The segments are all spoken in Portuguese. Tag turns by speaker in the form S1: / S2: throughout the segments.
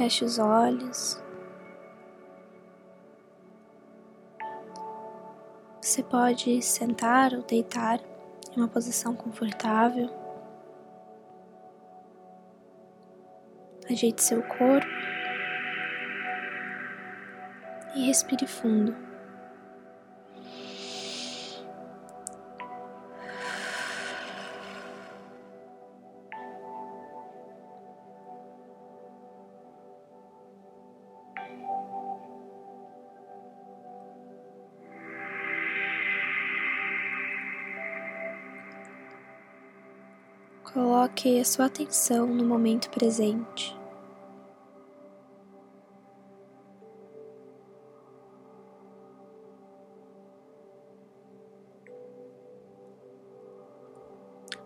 S1: Feche os olhos. Você pode sentar ou deitar em uma posição confortável. Ajeite seu corpo e respire fundo. Coloque a sua atenção no momento presente.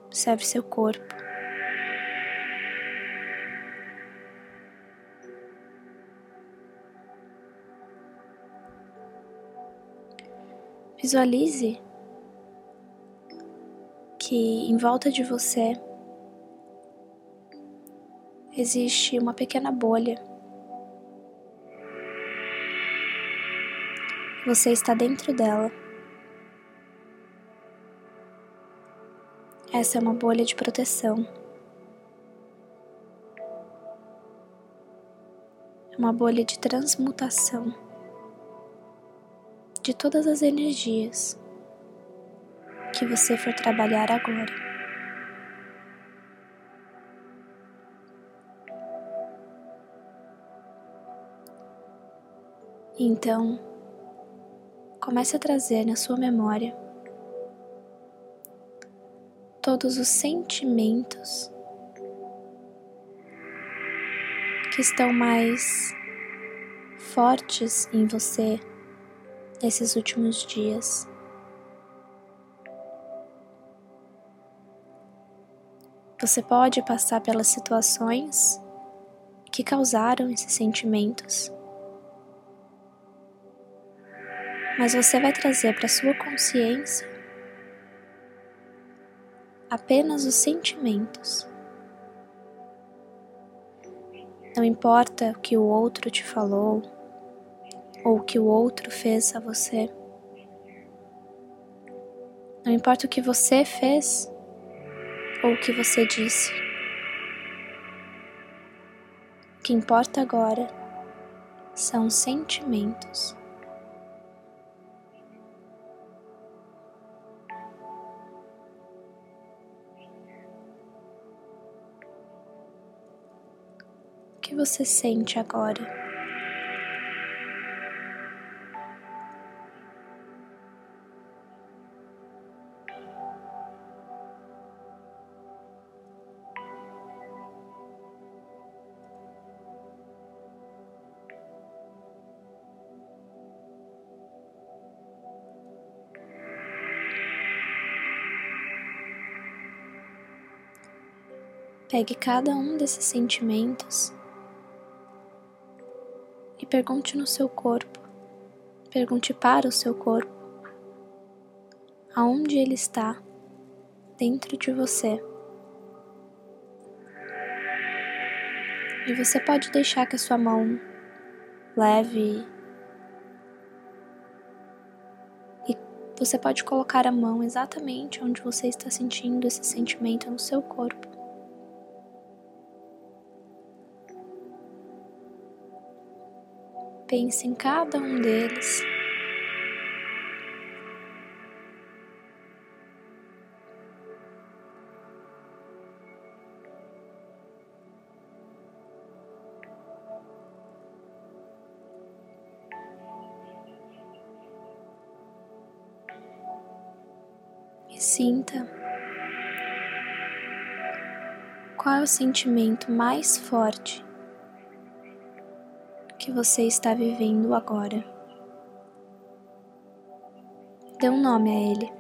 S1: Observe seu corpo. Visualize que em volta de você existe uma pequena bolha. Você está dentro dela. Essa é uma bolha de proteção. É uma bolha de transmutação de todas as energias que você for trabalhar agora. Então, comece a trazer na sua memória todos os sentimentos que estão mais fortes em você nesses últimos dias. Você pode passar pelas situações que causaram esses sentimentos mas você vai trazer para sua consciência apenas os sentimentos. Não importa o que o outro te falou ou o que o outro fez a você. Não importa o que você fez ou o que você disse. O que importa agora são os sentimentos. Que você sente agora? Pegue cada um desses sentimentos e pergunte no seu corpo, pergunte para o seu corpo, aonde ele está dentro de você. E você pode deixar que a sua mão leve e você pode colocar a mão exatamente onde você está sentindo esse sentimento no seu corpo. Pense em cada um deles. E sinta qual é o sentimento mais forte que você está vivendo agora. Dê um nome a ele.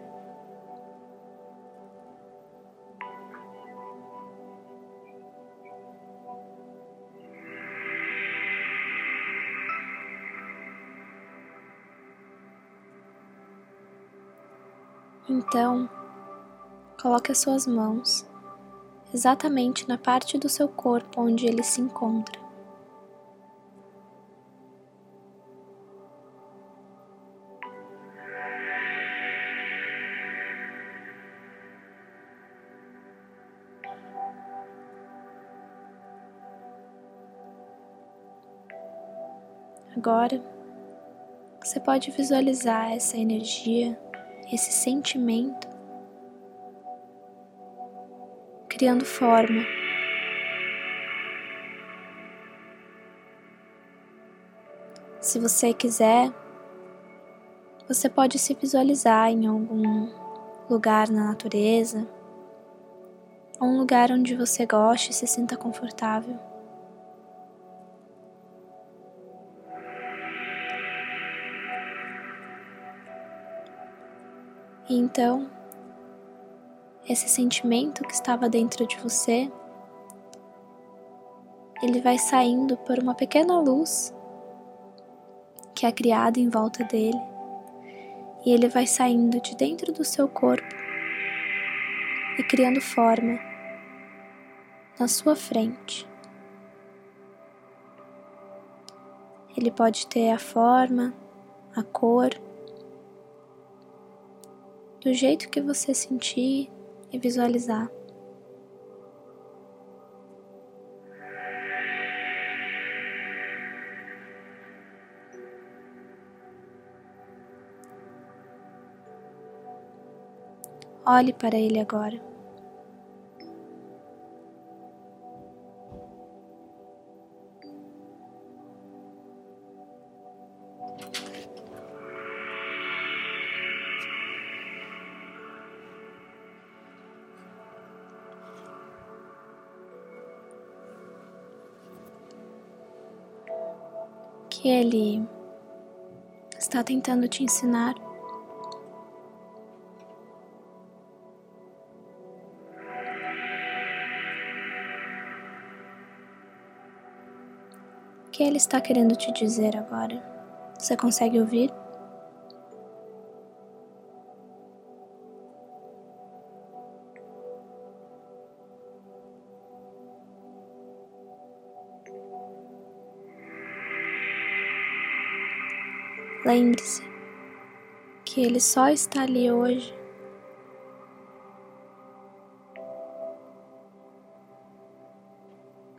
S1: Então, coloque as suas mãos exatamente na parte do seu corpo onde ele se encontra Agora, você pode visualizar essa energia, esse sentimento, criando forma. Se você quiser, você pode se visualizar em algum lugar na natureza, ou um lugar onde você goste e se sinta confortável. E então, esse sentimento que estava dentro de você, ele vai saindo por uma pequena luz que é criada em volta dele, e ele vai saindo de dentro do seu corpo e criando forma na sua frente. Ele pode ter a forma, a cor, do jeito que você sentir e visualizar. Olhe para ele agora. Que ele está tentando te ensinar. O que ele está querendo te dizer agora? Você consegue ouvir? Lembre-se que Ele só está ali hoje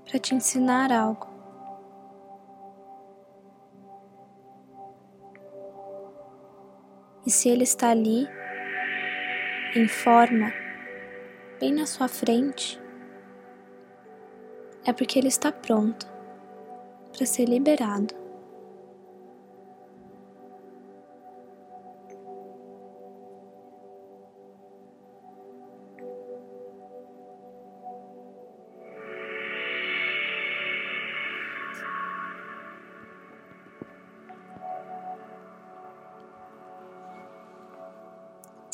S1: para te ensinar algo. E se Ele está ali, em forma, bem na sua frente, é porque Ele está pronto para ser liberado.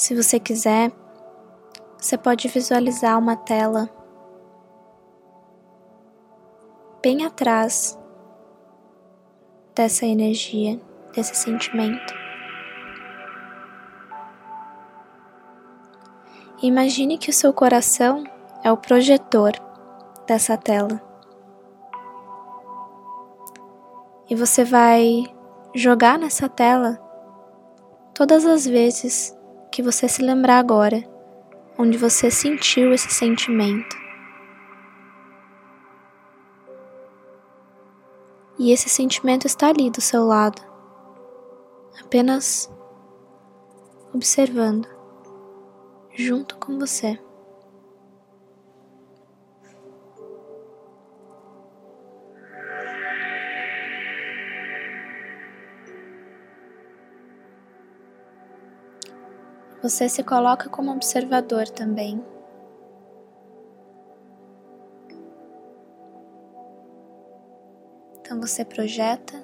S1: Se você quiser, você pode visualizar uma tela bem atrás dessa energia, desse sentimento. Imagine que o seu coração é o projetor dessa tela. E você vai jogar nessa tela todas as vezes que você se lembrar agora, onde você sentiu esse sentimento. E esse sentimento está ali do seu lado, apenas observando, junto com você. Você se coloca como observador também. Então você projeta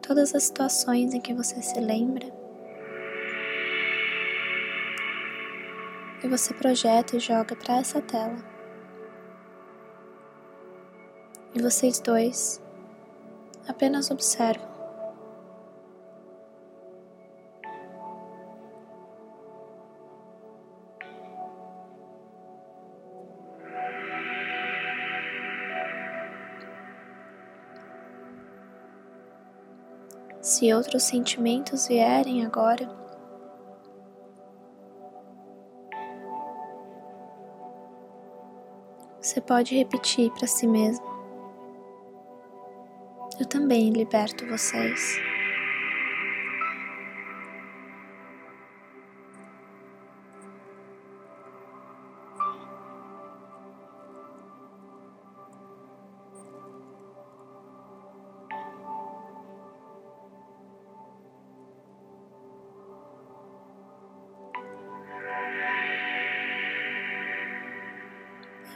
S1: todas as situações em que você se lembra. E você projeta e joga para essa tela. E vocês dois apenas observam. Se outros sentimentos vierem agora, você pode repetir para si mesmo: eu também liberto vocês.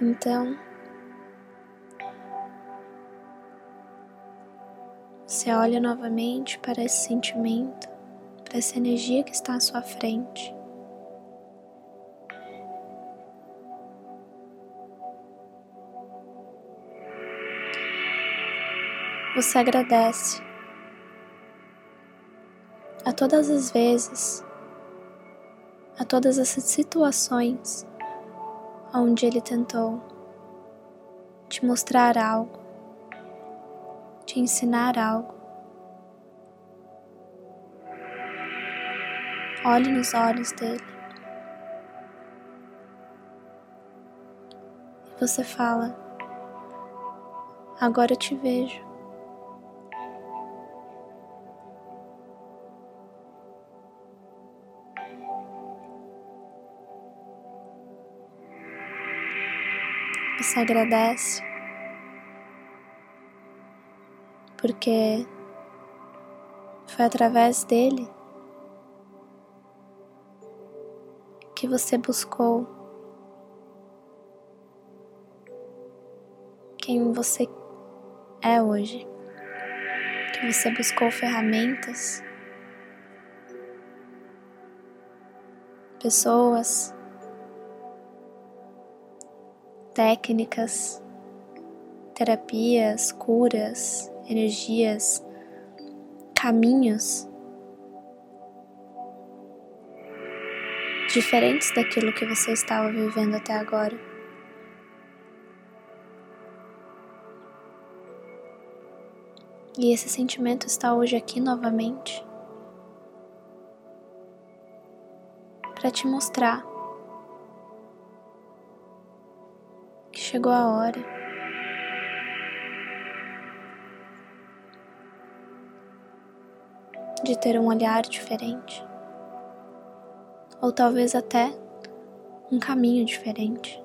S1: Então, você olha novamente para esse sentimento, para essa energia que está à sua frente. Você agradece a todas as vezes, a todas essas situações onde ele tentou te mostrar algo, te ensinar algo. Olhe nos olhos dele. E você fala: Agora eu te vejo. Você agradece. Porque foi através dele que você buscou quem você é hoje, que você buscou ferramentas, pessoas técnicas, terapias, curas, energias, caminhos diferentes daquilo que você estava vivendo até agora. E esse sentimento está hoje aqui novamente para te mostrar chegou a hora. De ter um olhar diferente, ou talvez até um caminho diferente.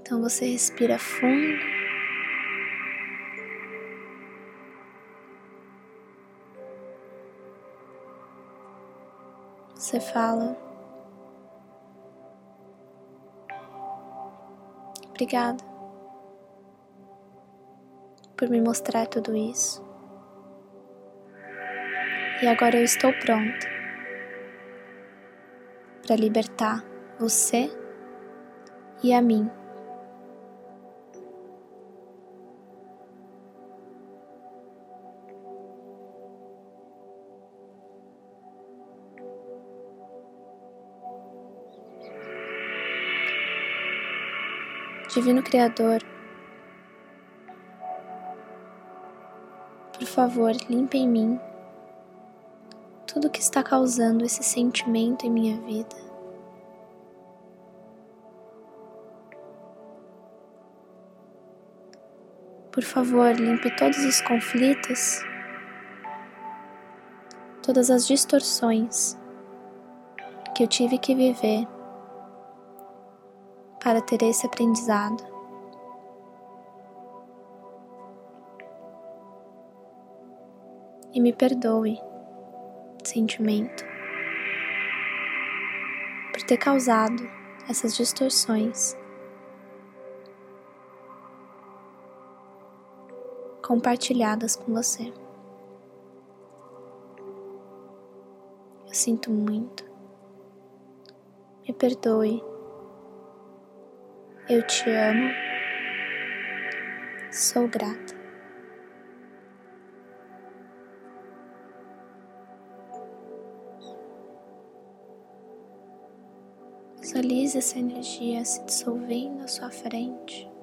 S1: Então você respira fundo. Você fala. Obrigada por me mostrar tudo isso. E agora eu estou pronta para libertar você e a mim Divino Criador, por favor, limpe em mim tudo que está causando esse sentimento em minha vida. Por favor, limpe todos os conflitos, todas as distorções que eu tive que viver para ter esse aprendizado. E me perdoe, sentimento, por ter causado essas distorções. Compartilhadas com você. Eu sinto muito. Me perdoe eu te amo, sou grata. Visualize essa energia se dissolvendo à sua frente.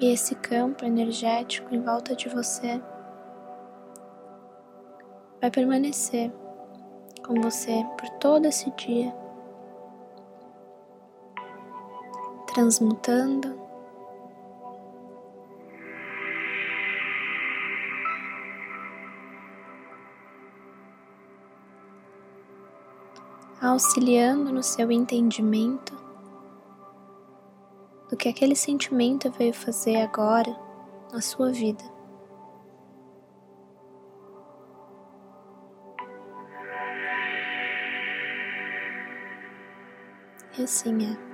S1: E esse campo energético em volta de você vai permanecer com você por todo esse dia, transmutando. Auxiliando no seu entendimento que aquele sentimento veio fazer agora na sua vida. E assim é.